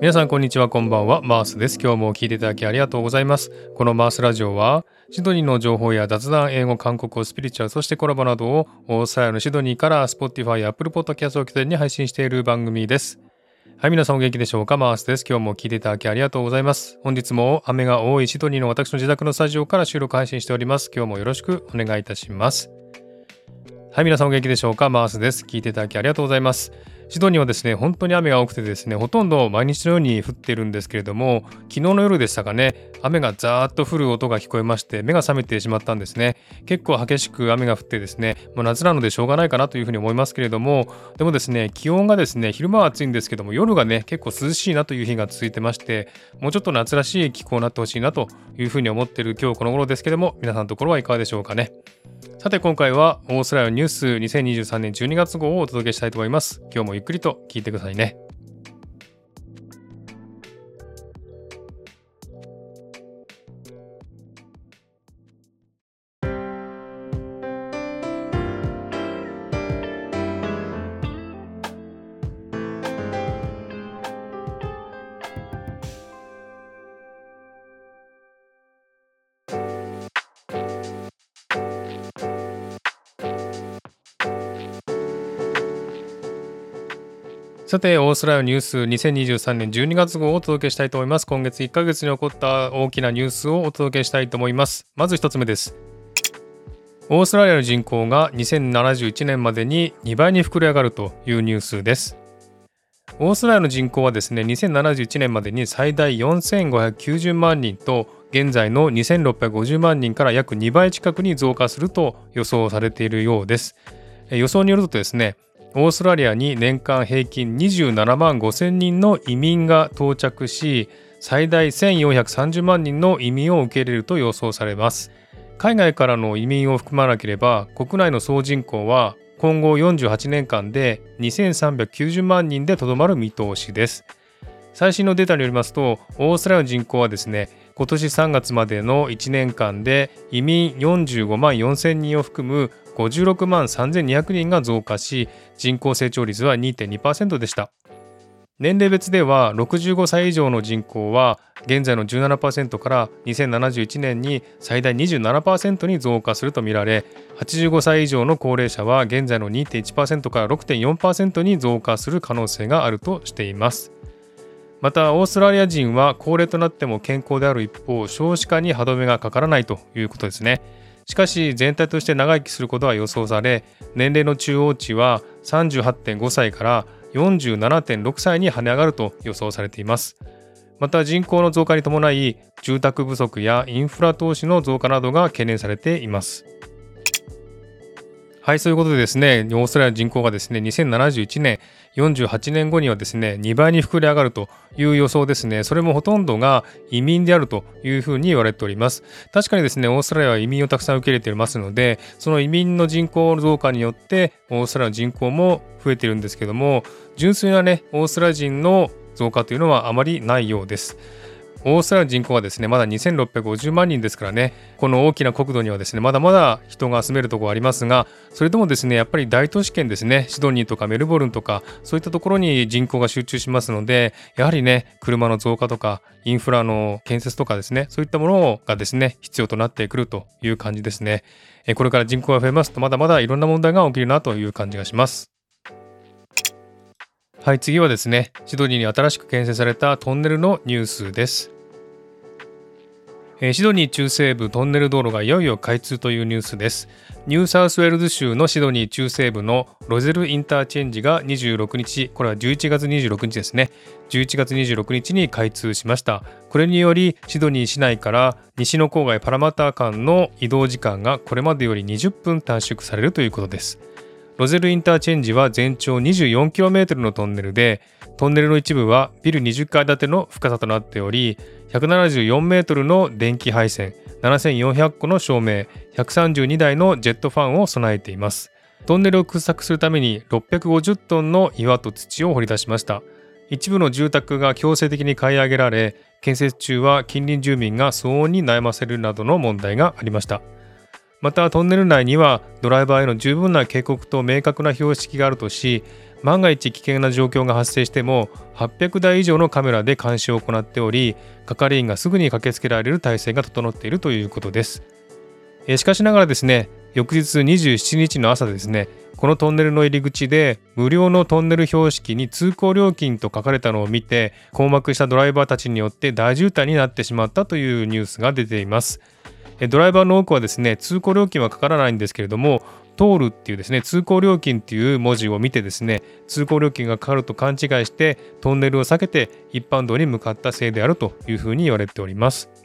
皆さんこんにちはこんばんは。マースです。今日も聞いていただきありがとうございます。このマースラジオはシドニーの情報や雑談英語韓国語スピリチュアルそしてコラボなどをオーストラリアのシドニーから Spotify や Apple Podcast を起点に配信している番組です。はい皆さんお元気でしょうか？マースです。今日も聞いていただきありがとうございます。本日も雨が多いシドニーの私の自宅のスタジオから収録配信しております。今日もよろしくお願いいたします。はい皆さんお元気でしょうか？マースです。聞いていただきありがとうございます。シドニーはですね、本当に雨が多くてですね、ほとんど毎日のように降っているんですけれども、昨日の夜でしたかね、雨がザーッと降る音が聞こえまして、目が覚めてしまったんですね。結構激しく雨が降ってですね、もう夏なのでしょうがないかなというふうに思いますけれども、でもですね、気温がですね、昼間は暑いんですけども、夜がね、結構涼しいなという日が続いてまして、もうちょっと夏らしい気候になってほしいなというふうに思っている今日この頃ですけども、皆さんのところはいかがでしょうかね。さて今回はオーストラリアニュース2023年12月号をお届けしたいと思います。今日もゆっくりと聞いてくださいね。さて、オーストラリアニュース2023年12月号をお届けしたいと思います。今月1ヶ月に起こった大きなニュースをお届けしたいと思います。まず1つ目です。オーストラリアの人口が2071年までに2倍に膨れ上がるというニュースです。オーストラリアの人口はですね、2071年までに最大4590万人と、現在の2650万人から約2倍近くに増加すると予想されているようです。予想によるとですね、オーストラリアに年間平均27万5千人の移民が到着し最大1430万人の移民を受け入れると予想されます。海外からの移民を含まなければ国内の総人口は今後48年間で2390万人でとどまる見通しです。最新のデータによりますとオーストラリアの人口はですね今年3月までの1年間で移民45万4000人を含む56万3200人が増加し人口成長率は2.2%でした。年齢別では65歳以上の人口は現在の17%から2071年に最大27%に増加するとみられ85歳以上の高齢者は現在の2.1%から6.4%に増加する可能性があるとしています。またオーストラリア人は高齢となっても健康である一方少子化に歯止めがかからないということですね。しかし全体として長生きすることは予想され年齢の中央値は38.5歳から47.6歳に跳ね上がると予想されています。また人口の増加に伴い住宅不足やインフラ投資の増加などが懸念されています。はい、そういうことでですね、オーストラリア人口がですね、2071年、48年後にはですね、2倍に膨れ上がるという予想ですね。それもほとんどが移民であるというふうに言われております。確かにですね、オーストラリアは移民をたくさん受け入れていますので、その移民の人口増加によって、オーストラリアの人口も増えているんですけども、純粋なね、オーストラリア人の増加というのはあまりないようです。オーストラリア人口はですね、まだ2650万人ですからね、この大きな国土にはですね、まだまだ人が住めるところありますが、それでもですね、やっぱり大都市圏ですね、シドニーとかメルボルンとか、そういったところに人口が集中しますので、やはりね、車の増加とか、インフラの建設とかですね、そういったものがですね、必要となってくるという感じですね。これから人口が増えますと、まだまだいろんな問題が起きるなという感じがします。はい、次はですね、シドニーに新しく建設されたトンネルのニュースです。えシドニー中西部トンネル道路がいよいよ開通というニュースです。ニューサウスウェールズ州のシドニー中西部のロゼルインターチェンジが26日、これは11月26日ですね。11月26日に開通しました。これによりシドニー市内から西の郊外パラマター間の移動時間がこれまでより20分短縮されるということです。ロゼルインターチェンジは全長 24km のトンネルで、トンネルの一部はビル20階建ての深さとなっており、174メートルの電気配線、7400個の照明、132台のジェットファンを備えています。トンネルを掘削するために650トンの岩と土を掘り出しました。一部の住宅が強制的に買い上げられ、建設中は近隣住民が騒音に悩ませるなどの問題がありました。またトンネル内にはドライバーへの十分な警告と明確な標識があるとし万が一危険な状況が発生しても800台以上のカメラで監視を行っており係員がすぐに駆けつけられる体制が整っているということです。しかしながらですね翌日27日の朝ですねこのトンネルの入り口で無料のトンネル標識に通行料金と書かれたのを見て困惑したドライバーたちによって大渋滞になってしまったというニュースが出ています。ドライバーの多くはですね通行料金はかからないんですけれども通るっていうですね通行料金っていう文字を見てですね通行料金がかかると勘違いしてトンネルを避けて一般道に向かったせいであるというふうに言われております。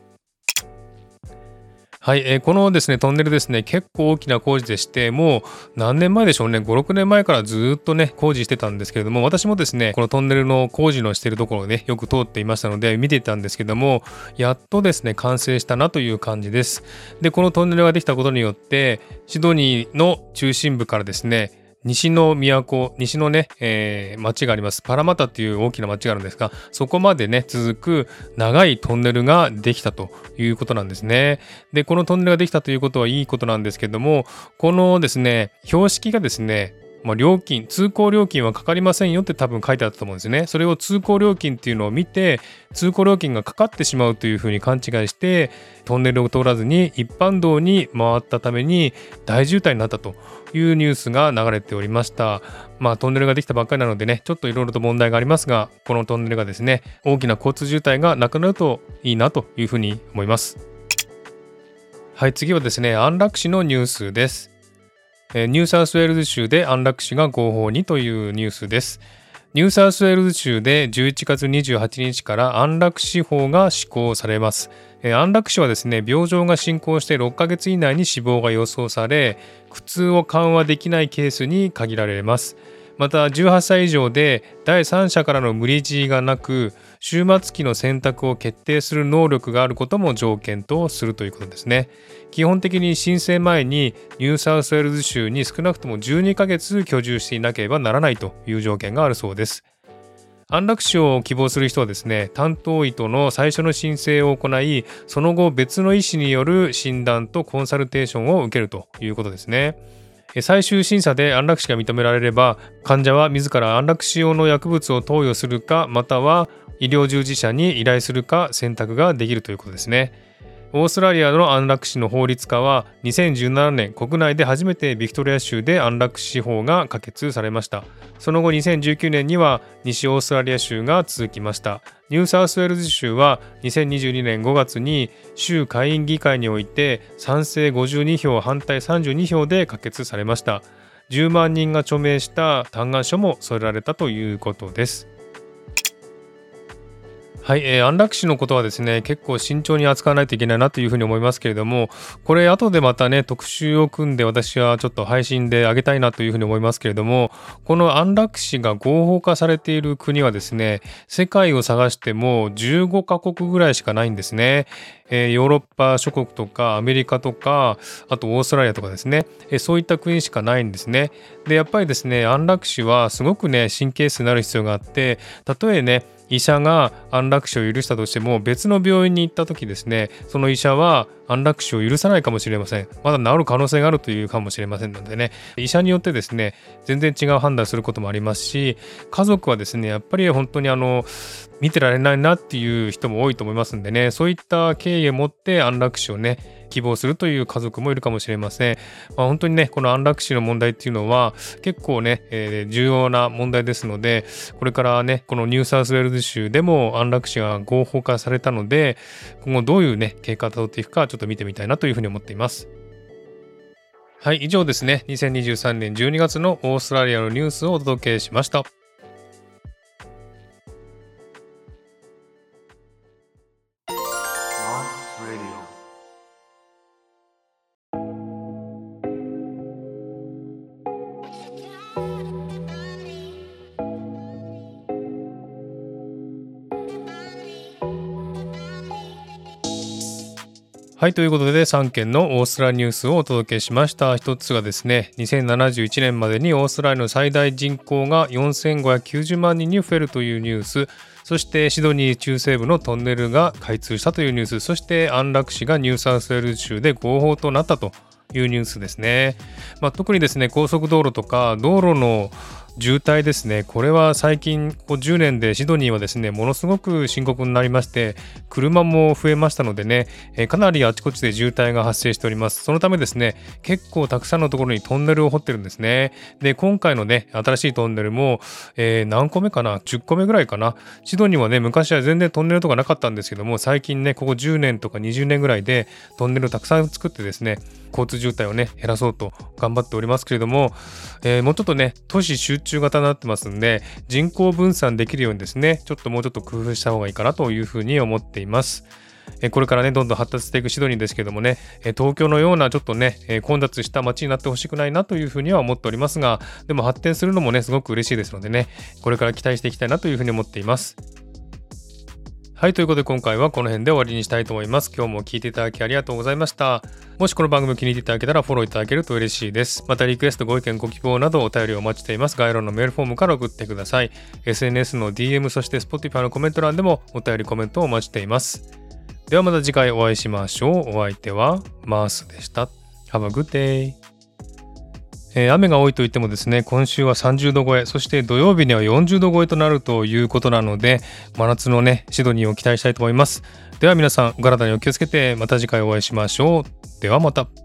はい、えー、このですねトンネルですね結構大きな工事でしてもう何年前でしょうね56年前からずっとね工事してたんですけれども私もですねこのトンネルの工事のしてるところをねよく通っていましたので見ていたんですけどもやっとですね完成したなという感じです。でこのトンネルができたことによってシドニーの中心部からですね西の都、西のね、えー、町があります。パラマタっていう大きな町があるんですが、そこまでね、続く長いトンネルができたということなんですね。で、このトンネルができたということはいいことなんですけども、このですね、標識がですね、まあ、料金、通行料金はかかりませんよって多分書いてあったと思うんですよね。それを通行料金っていうのを見て、通行料金がかかってしまうというふうに勘違いして、トンネルを通らずに一般道に回ったために大渋滞になったというニュースが流れておりました。まあトンネルができたばっかりなのでね、ちょっといろいろと問題がありますが、このトンネルがですね、大きな交通渋滞がなくなるといいなというふうに思います。はい、次はですね、安楽死のニュースです。ニューサウスウェールズ州で安楽死が合法にというニュースです。ニューサウスウェールズ州で11月28日から安楽死法が施行されます。安楽死はですね、病状が進行して6ヶ月以内に死亡が予想され、苦痛を緩和できないケースに限られます。また18歳以上で第三者からの無理強いがなく終末期の選択を決定する能力があることも条件とするということですね。基本的に申請前にニューサウスウェールズ州に少なくとも12ヶ月居住していなければならないという条件があるそうです。安楽死を希望する人はですね担当医との最初の申請を行いその後別の医師による診断とコンサルテーションを受けるということですね。最終審査で安楽死が認められれば患者は自ら安楽死用の薬物を投与するかまたは医療従事者に依頼するか選択ができるということですね。オーストラリアの安楽死の法律化は2017年国内で初めてビクトリア州で安楽死法が可決されました。その後2019年には西オーストラリア州が続きました。ニューサウスウェールズ州は2022年5月に州下院議会において賛成52票反対32票で可決されました。10万人が署名した嘆願書も添えられたということです。はい、えー、安楽死のことはですね、結構慎重に扱わないといけないなというふうに思いますけれども、これ後でまたね、特集を組んで私はちょっと配信であげたいなというふうに思いますけれども、この安楽死が合法化されている国はですね、世界を探しても15カ国ぐらいしかないんですね。えー、ヨーロッパ諸国とかアメリカとか、あとオーストラリアとかですね、えー、そういった国しかないんですね。で、やっぱりですね、安楽死はすごくね、神経質になる必要があって、たとえね、医者が安楽死を許したとしても別の病院に行った時ですねその医者は安楽死を許さないかもしれません。まだ治る可能性があるというかもしれませんのでね。医者によってですね全然違う判断することもありますし家族はですねやっぱり本当にあの見てられないなっていう人も多いと思いますんでねそういった経緯を持って安楽死をね希望するという家族もいるかもしれません。まあ、本当にね、この安楽死の問題っていうのは結構ね、えー、重要な問題ですので、これからね、このニューサウスウェールズ州でも安楽死が合法化されたので、今後どういうね、経過をたどっていくかちょっと見てみたいなというふうに思っています。はい、以上ですね。2023年12月のオーストラリアのニュースをお届けしました。はい、ということで3件のオーストラリアニュースをお届けしました。一つがですね、2071年までにオーストラリアの最大人口が4590万人に増えるというニュース、そしてシドニー中西部のトンネルが開通したというニュース、そして安楽死がニューサウスウェールズ州で合法となったというニュースですね。まあ、特にですね、高速道路とか道路の渋滞ですね。これは最近ここ10年でシドニーはですねものすごく深刻になりまして車も増えましたのでね、えかなりあちこちで渋滞が発生しております。そのためですね結構たくさんのところにトンネルを掘ってるんですね。で今回のね新しいトンネルも、えー、何個目かな10個目ぐらいかな。シドニーはね昔は全然トンネルとかなかったんですけども最近ねここ10年とか20年ぐらいでトンネルをたくさん作ってですね交通渋滞をね減らそうと頑張っておりますけれども、えー、もうちょっとね都市集中型になってますんで人口分散できるようにですねちょっともうちょっと工夫した方がいいかなというふうに思っています。これからね、どんどん発達していくシドニーですけどもね、東京のようなちょっとね、混雑した街になってほしくないなというふうには思っておりますが、でも発展するのもね、すごく嬉しいですのでね、これから期待していきたいなというふうに思っています。はい、ということで今回はこの辺で終わりにしたいと思います。今日も聴いていただきありがとうございました。もしこの番組気に入っていただけたらフォローいただけると嬉しいです。またリクエスト、ご意見、ご希望などお便りをお待ちしています。概要欄のメールフォームから送ってください。SNS の DM、そして Spotify のコメント欄でもお便り、コメントをお待ちしています。ではまた次回お会いしましょう。お相手はマースでした。Have a good day! えー、雨が多いといってもですね、今週は30度超え、そして土曜日には40度超えとなるということなので、真夏のね、シドニーを期待したいと思います。では皆さん、お体にお気をつけて、また次回お会いしましょう。ではまた。